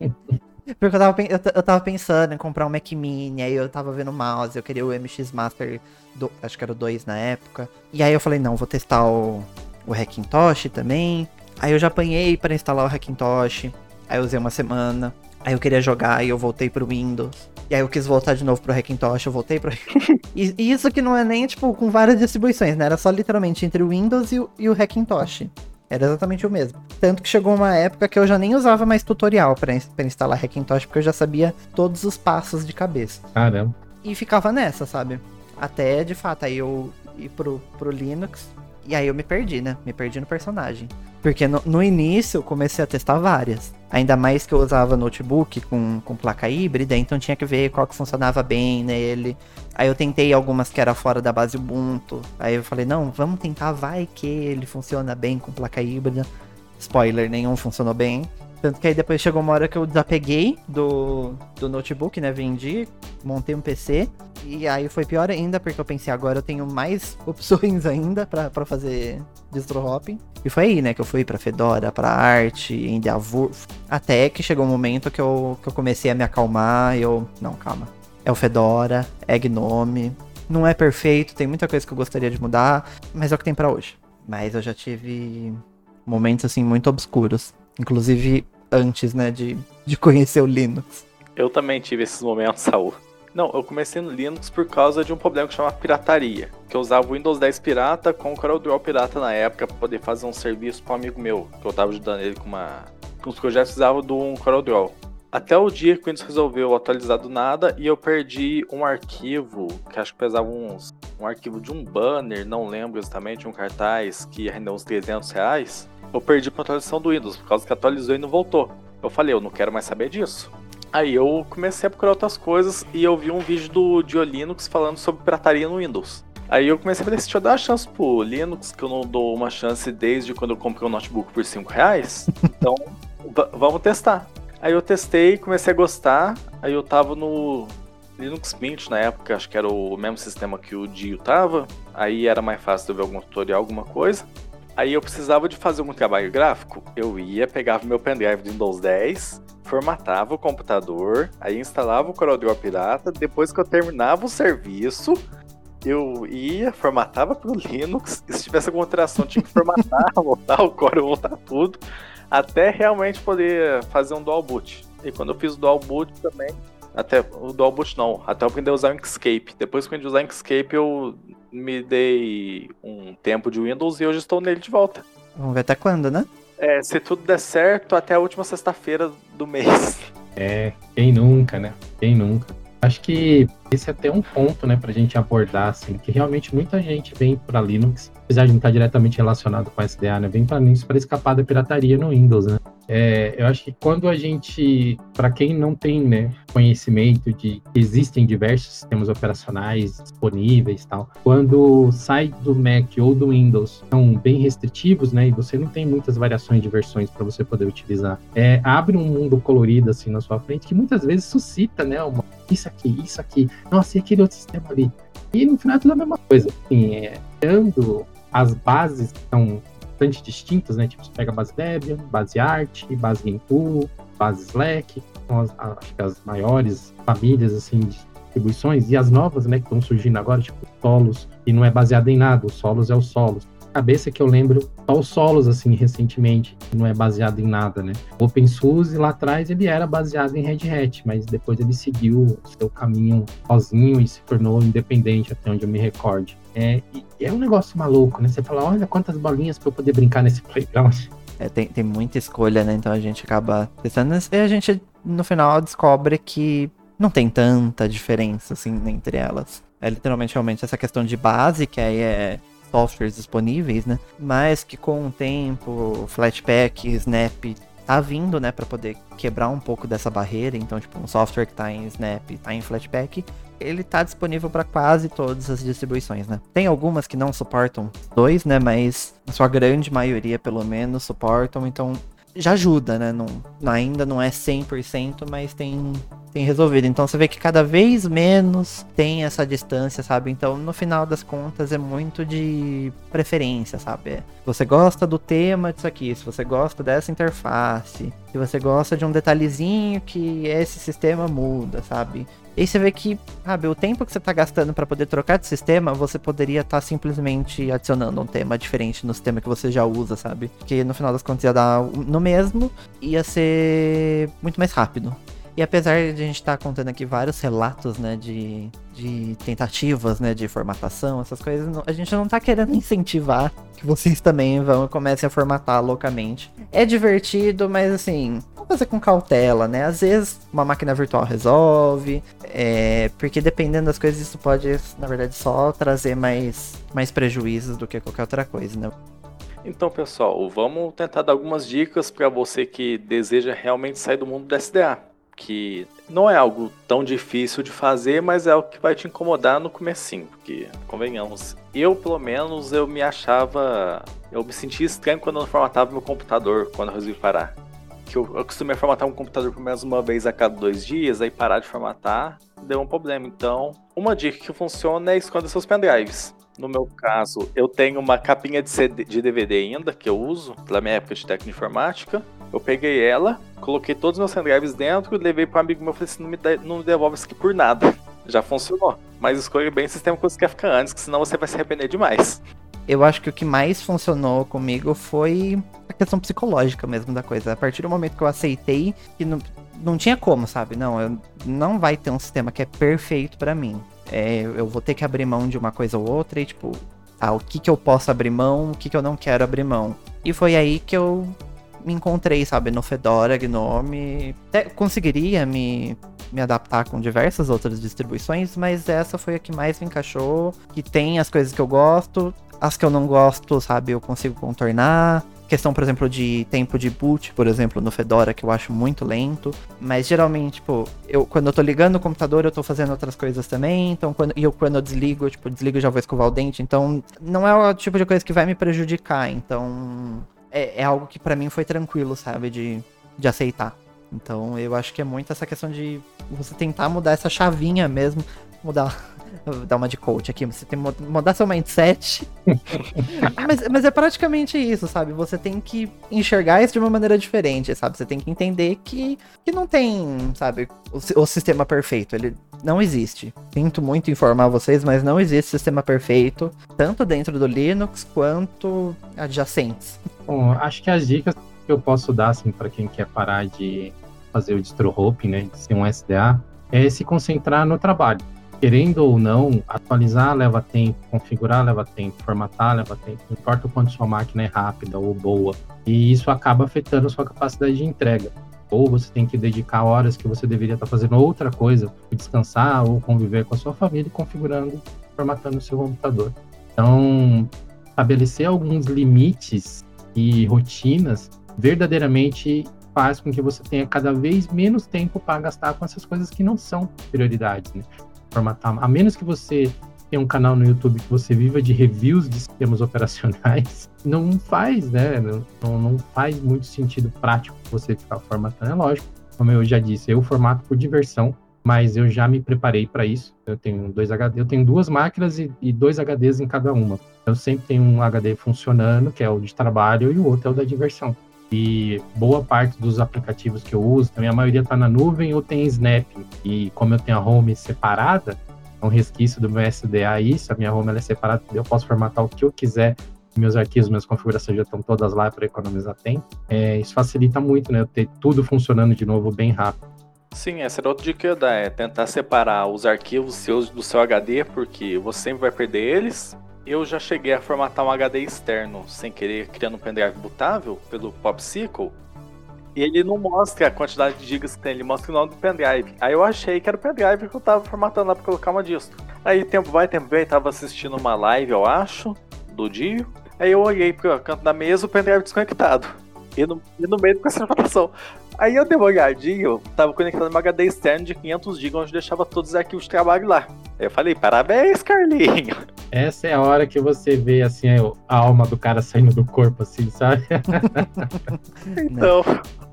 Porque eu tava, eu, eu tava pensando em comprar um Mac Mini, aí eu tava vendo o mouse, eu queria o MX Master, do, acho que era o 2 na época. E aí eu falei, não, vou testar o, o Hackintosh também. Aí eu já apanhei para instalar o Hackintosh, aí eu usei uma semana. Aí eu queria jogar e eu voltei pro Windows. E aí eu quis voltar de novo pro Hackintosh, eu voltei pro [LAUGHS] e, e isso que não é nem, tipo, com várias distribuições, né? Era só literalmente entre o Windows e o, e o Hackintosh. Era exatamente o mesmo. Tanto que chegou uma época que eu já nem usava mais tutorial para instalar Hackintosh, porque eu já sabia todos os passos de cabeça. Caramba. E ficava nessa, sabe? Até, de fato, aí eu ir pro, pro Linux. E aí eu me perdi, né? Me perdi no personagem. Porque no, no início eu comecei a testar várias. Ainda mais que eu usava notebook com, com placa híbrida, então tinha que ver qual que funcionava bem nele. Aí eu tentei algumas que era fora da base Ubuntu. Aí eu falei, não, vamos tentar, vai que ele funciona bem com placa híbrida. Spoiler, nenhum funcionou bem. Tanto que aí depois chegou uma hora que eu desapeguei do, do notebook, né? Vendi, montei um PC. E aí foi pior ainda, porque eu pensei, agora eu tenho mais [LAUGHS] opções ainda para fazer distro hopping. E foi aí, né, que eu fui pra Fedora, pra Art, Endeavor. Até que chegou um momento que eu, que eu comecei a me acalmar eu. Não, calma. É o Fedora, é Gnome. Não é perfeito, tem muita coisa que eu gostaria de mudar, mas é o que tem para hoje. Mas eu já tive momentos assim muito obscuros. Inclusive antes, né, de, de conhecer o Linux. Eu também tive esses momentos, Saul. Não, eu comecei no Linux por causa de um problema que chama pirataria. Que eu usava o Windows 10 pirata com o CorelDRAW pirata na época para poder fazer um serviço para um amigo meu, que eu tava ajudando ele com uma com os projetos precisavam de um CorelDRAW. Até o dia que o Windows resolveu atualizar do nada e eu perdi um arquivo, que acho que pesava uns. Um arquivo de um banner, não lembro exatamente, um cartaz que rendeu uns 300 reais eu perdi pra atualização do Windows, por causa que atualizou e não voltou. Eu falei, eu não quero mais saber disso. Aí eu comecei a procurar outras coisas e eu vi um vídeo do Dio Linux falando sobre pirataria no Windows. Aí eu comecei a falar, deixa eu dar uma chance pro Linux, que eu não dou uma chance desde quando eu comprei um notebook por 5 reais. [LAUGHS] Então, vamos testar. Aí eu testei, comecei a gostar. Aí eu tava no Linux Mint na época, acho que era o mesmo sistema que o Dio tava. Aí era mais fácil de ver algum tutorial, alguma coisa. Aí eu precisava de fazer um trabalho gráfico, eu ia, pegava meu pendrive do Windows 10, formatava o computador, aí instalava o CorelDRAW pirata, depois que eu terminava o serviço, eu ia, formatava pro Linux, e se tivesse alguma alteração, tinha que formatar, [LAUGHS] voltar o Core, voltar tudo, até realmente poder fazer um dual boot. E quando eu fiz o dual boot também, até o dual boot não, até eu aprender a usar o Inkscape. Depois que eu aprendi a usar o Inkscape, eu me dei um tempo de Windows e hoje estou nele de volta. Vamos ver até quando, né? É, se tudo der certo, até a última sexta-feira do mês. [LAUGHS] É, quem nunca, né? Quem nunca. Acho que esse é até um ponto, né, pra gente abordar, assim, que realmente muita gente vem para Linux, apesar de não estar diretamente relacionado com a SDA, né, vem para Linux para escapar da pirataria no Windows, né. É, eu acho que quando a gente, para quem não tem né, conhecimento de que existem diversos sistemas operacionais disponíveis tal, quando sai do Mac ou do Windows são bem restritivos, né, e você não tem muitas variações de versões para você poder utilizar, é, abre um mundo colorido assim na sua frente que muitas vezes suscita, né, uma, isso aqui, isso aqui, nossa, e aquele outro sistema ali. E no final é tudo a mesma coisa. Assim, é, dando as bases que são bastante distintas, né? Tipo, você pega base Debian, base Art, base GamePool, base Slack, são as, as maiores famílias, assim, de distribuições, e as novas, né, que estão surgindo agora, tipo, Solos, e não é baseado em nada, o Solos é o Solos cabeça que eu lembro só os solos, assim, recentemente, que não é baseado em nada, né? O OpenSUSE, lá atrás, ele era baseado em Red Hat, mas depois ele seguiu o seu caminho sozinho e se tornou independente, até onde eu me recorde. É, é um negócio maluco, né? Você fala, olha quantas bolinhas para eu poder brincar nesse playground. É, tem, tem muita escolha, né? Então a gente acaba testando e a gente, no final, descobre que não tem tanta diferença, assim, entre elas. É literalmente realmente essa questão de base, que aí é softwares disponíveis, né? Mas que com o tempo, Flatpak, Snap tá vindo, né, para poder quebrar um pouco dessa barreira. Então, tipo, um software que tá em Snap, tá em Flatpak, ele tá disponível para quase todas as distribuições, né? Tem algumas que não suportam dois, né, mas a sua grande maioria, pelo menos, suportam. Então, já ajuda, né? Não, ainda não é 100%, mas tem, tem resolvido. Então você vê que cada vez menos tem essa distância, sabe? Então no final das contas é muito de preferência, sabe? Você gosta do tema disso aqui, se você gosta dessa interface, se você gosta de um detalhezinho que esse sistema muda, sabe? E aí você vê que, sabe, o tempo que você está gastando para poder trocar de sistema, você poderia estar tá simplesmente adicionando um tema diferente no sistema que você já usa, sabe? Que no final das contas ia dar no mesmo, ia ser muito mais rápido. E apesar de a gente estar tá contando aqui vários relatos, né, de, de tentativas, né, de formatação, essas coisas, a gente não está querendo incentivar que vocês também vão e comecem a formatar loucamente. É divertido, mas assim, vamos fazer com cautela, né? Às vezes uma máquina virtual resolve, é, porque dependendo das coisas, isso pode, na verdade, só trazer mais, mais prejuízos do que qualquer outra coisa, né? Então, pessoal, vamos tentar dar algumas dicas para você que deseja realmente sair do mundo do SDA, que não é algo tão difícil de fazer, mas é algo que vai te incomodar no comecinho, porque convenhamos, eu pelo menos eu me achava, eu me sentia estranho quando eu formatava meu computador, quando eu resolvi parar. Que eu, eu costumei formatar um computador pelo menos uma vez a cada dois dias, aí parar de formatar deu um problema. Então, uma dica que funciona é esconder seus pendrives. No meu caso, eu tenho uma capinha de, CD, de DVD ainda, que eu uso, pela minha época de técnica informática. Eu peguei ela, coloquei todos os meus pendrives dentro e levei para um amigo meu e falei assim, não me, de, não me devolve isso aqui por nada. [LAUGHS] Já funcionou. Mas escolha bem o sistema que você quer ficar antes, que senão você vai se arrepender demais. Eu acho que o que mais funcionou comigo foi a questão psicológica mesmo da coisa. A partir do momento que eu aceitei que não, não tinha como, sabe? Não, eu, não vai ter um sistema que é perfeito para mim. É, eu vou ter que abrir mão de uma coisa ou outra e, tipo, ah, o que que eu posso abrir mão, o que que eu não quero abrir mão. E foi aí que eu me encontrei, sabe, no Fedora, Gnome. Até conseguiria me, me adaptar com diversas outras distribuições, mas essa foi a que mais me encaixou, que tem as coisas que eu gosto, as que eu não gosto, sabe, eu consigo contornar. Questão, por exemplo, de tempo de boot, por exemplo, no Fedora, que eu acho muito lento. Mas geralmente, tipo, eu, quando eu tô ligando o computador, eu tô fazendo outras coisas também. Então, quando, e eu, quando eu desligo, tipo, desligo e já vou escovar o dente. Então, não é o tipo de coisa que vai me prejudicar. Então, é, é algo que para mim foi tranquilo, sabe? De, de aceitar. Então, eu acho que é muito essa questão de você tentar mudar essa chavinha mesmo. Mudar dar uma de coach aqui, você tem que mudar seu mindset. [LAUGHS] mas, mas é praticamente isso, sabe? Você tem que enxergar isso de uma maneira diferente, sabe? Você tem que entender que, que não tem, sabe, o, o sistema perfeito. Ele não existe. Sinto muito informar vocês, mas não existe sistema perfeito, tanto dentro do Linux quanto adjacentes. Bom, acho que as dicas que eu posso dar, assim, para quem quer parar de fazer o distro hopping, né, de ser um SDA, é se concentrar no trabalho querendo ou não, atualizar leva tempo, configurar leva tempo, formatar leva tempo, não importa o quanto sua máquina é rápida ou boa. E isso acaba afetando a sua capacidade de entrega. Ou você tem que dedicar horas que você deveria estar fazendo outra coisa, descansar ou conviver com a sua família, configurando, formatando o seu computador. Então, estabelecer alguns limites e rotinas verdadeiramente faz com que você tenha cada vez menos tempo para gastar com essas coisas que não são prioridades. Né? Formatar. A menos que você tenha um canal no YouTube que você viva de reviews de sistemas [LAUGHS] operacionais, não faz, né? Não, não faz muito sentido prático você ficar formatando. É lógico, como eu já disse, eu formato por diversão, mas eu já me preparei para isso. Eu tenho dois HD, eu tenho duas máquinas e, e, dois HDs em cada uma. Eu sempre tenho um HD funcionando, que é o de trabalho, e o outro é o da diversão. E boa parte dos aplicativos que eu uso, também a maioria está na nuvem ou tem Snap. E como eu tenho a home separada, é um resquício do meu SDA isso, a minha home é separada, eu posso formatar o que eu quiser. Meus arquivos, minhas configurações já estão todas lá para economizar tempo. É, isso facilita muito, né? Eu ter tudo funcionando de novo bem rápido. Sim, essa era outra dica que eu dar, é tentar separar os arquivos seus do seu HD, porque você sempre vai perder eles, eu já cheguei a formatar um HD externo sem querer, criando um pendrive bootável pelo Popsicle. E ele não mostra a quantidade de gigas que tem, ele mostra o nome do pendrive. Aí eu achei que era o pendrive que eu tava formatando lá pra colocar uma distro. Aí tempo vai, tempo vem, tava assistindo uma live, eu acho, do Dio. Aí eu olhei pro canto da mesa, o pendrive desconectado. E no, e no meio da conservação. Aí eu dei uma olhadinha, eu tava conectado no HD externo de 500 GB, onde deixava todos os arquivos de trabalho lá. Aí eu falei, parabéns, Carlinho. [LAUGHS] Essa é a hora que você vê, assim, a alma do cara saindo do corpo, assim, sabe? [LAUGHS] então...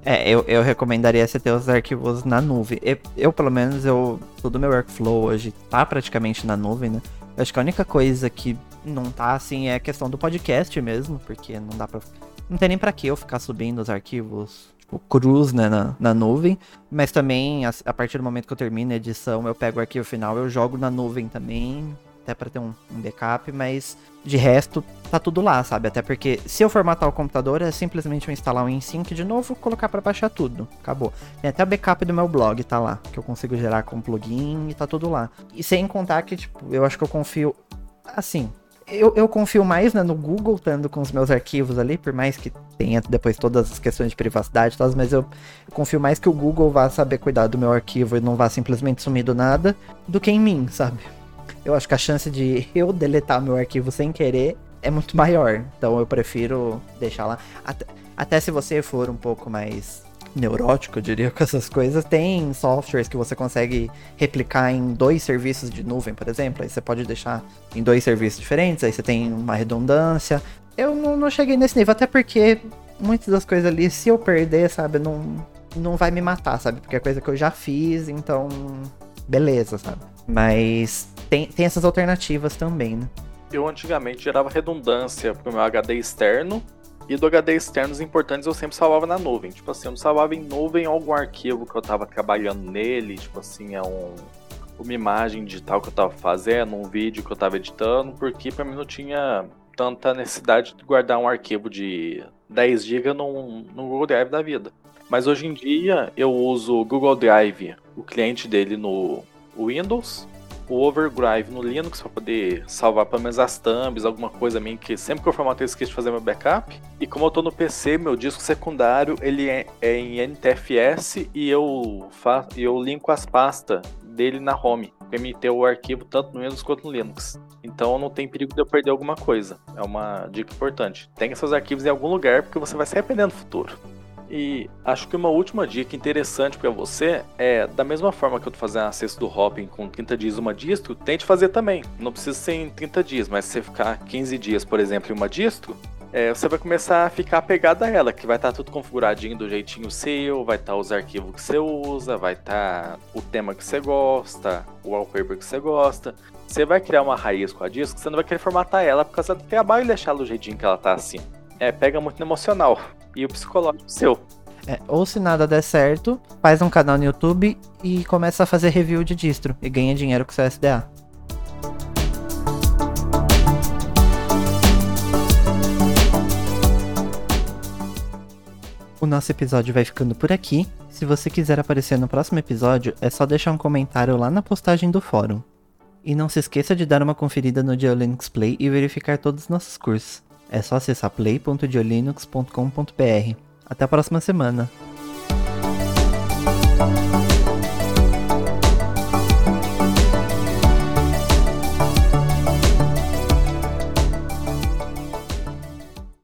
É, eu, eu recomendaria você ter os arquivos na nuvem. Eu, eu, pelo menos, eu todo meu workflow hoje tá praticamente na nuvem, né? Eu acho que a única coisa que não tá, assim, é a questão do podcast mesmo, porque não dá pra... Não tem nem pra que eu ficar subindo os arquivos tipo, cruz né, na, na nuvem, mas também a, a, partir do momento que eu termino a edição, eu pego o arquivo final, eu jogo na nuvem também, até para ter um, um, backup, mas de resto tá tudo lá, sabe? Até porque se eu formatar o computador é simplesmente eu instalar um InSync de novo, colocar para baixar tudo, acabou. Tem até o backup do meu blog, tá lá, que eu consigo gerar com plugin e tá tudo lá. E sem contar que, tipo, eu acho que eu confio assim, eu, eu confio mais né, no Google, estando com os meus arquivos ali, por mais que tenha depois todas as questões de privacidade e tal, mas eu, confio mais que o Google vá saber cuidar do meu arquivo e não vá simplesmente sumir do nada, do que em mim, sabe? Eu acho que a chance de [LAUGHS] eu deletar meu arquivo sem querer é muito maior. Então eu prefiro deixar lá. Até, até se você for um pouco mais neurótico, eu diria, [LAUGHS] com essas coisas, tem softwares que você consegue replicar em dois serviços de nuvem, por exemplo. Aí você pode deixar em dois serviços diferentes, aí você tem uma redundância. Eu não, não cheguei nesse nível, até porque muitas das coisas ali, se eu perder, sabe, não, não vai me matar, sabe? Porque é coisa que eu já fiz, então. Beleza, sabe? Mas tem, tem essas alternativas também, né? Eu antigamente gerava redundância pro meu HD externo e do HD externos importantes eu sempre salvava na nuvem. Tipo assim, eu não salvava em nuvem algum arquivo que eu tava trabalhando nele, tipo assim, é um, uma imagem digital que eu tava fazendo, um vídeo que eu tava editando, porque pra mim não tinha tanta necessidade de guardar um arquivo de 10 GB num, num Google Drive da vida. Mas hoje em dia eu uso o Google Drive, o cliente dele no Windows, o Overdrive no Linux para poder salvar pelo menos as thumbs, alguma coisa minha que sempre que eu formatei eu esqueço de fazer meu backup. E como eu tô no PC, meu disco secundário ele é, é em NTFS e eu eu linko as pastas dele na home, para o arquivo tanto no Windows quanto no Linux. Então não tem perigo de eu perder alguma coisa. É uma dica importante. Tenha seus arquivos em algum lugar porque você vai se arrepender no futuro. E acho que uma última dica interessante para você é, da mesma forma que eu tô fazendo acesso do Hopping com 30 dias uma distro, tente fazer também. Não precisa ser em 30 dias, mas se você ficar 15 dias, por exemplo, em uma distro, é, você vai começar a ficar apegado a ela, que vai estar tá tudo configuradinho do jeitinho seu, vai estar tá os arquivos que você usa, vai estar tá o tema que você gosta, o wallpaper que você gosta. Você vai criar uma raiz com a disco, você não vai querer formatar ela por causa do trabalho e deixar ela do jeitinho que ela tá assim. É, pega muito no emocional e o psicológico seu. É, ou se nada der certo, faz um canal no YouTube e começa a fazer review de distro e ganha dinheiro com seu SDA. O nosso episódio vai ficando por aqui. Se você quiser aparecer no próximo episódio, é só deixar um comentário lá na postagem do fórum. E não se esqueça de dar uma conferida no Geolinux Play e verificar todos os nossos cursos. É só acessar play.diolinux.com.br. Até a próxima semana.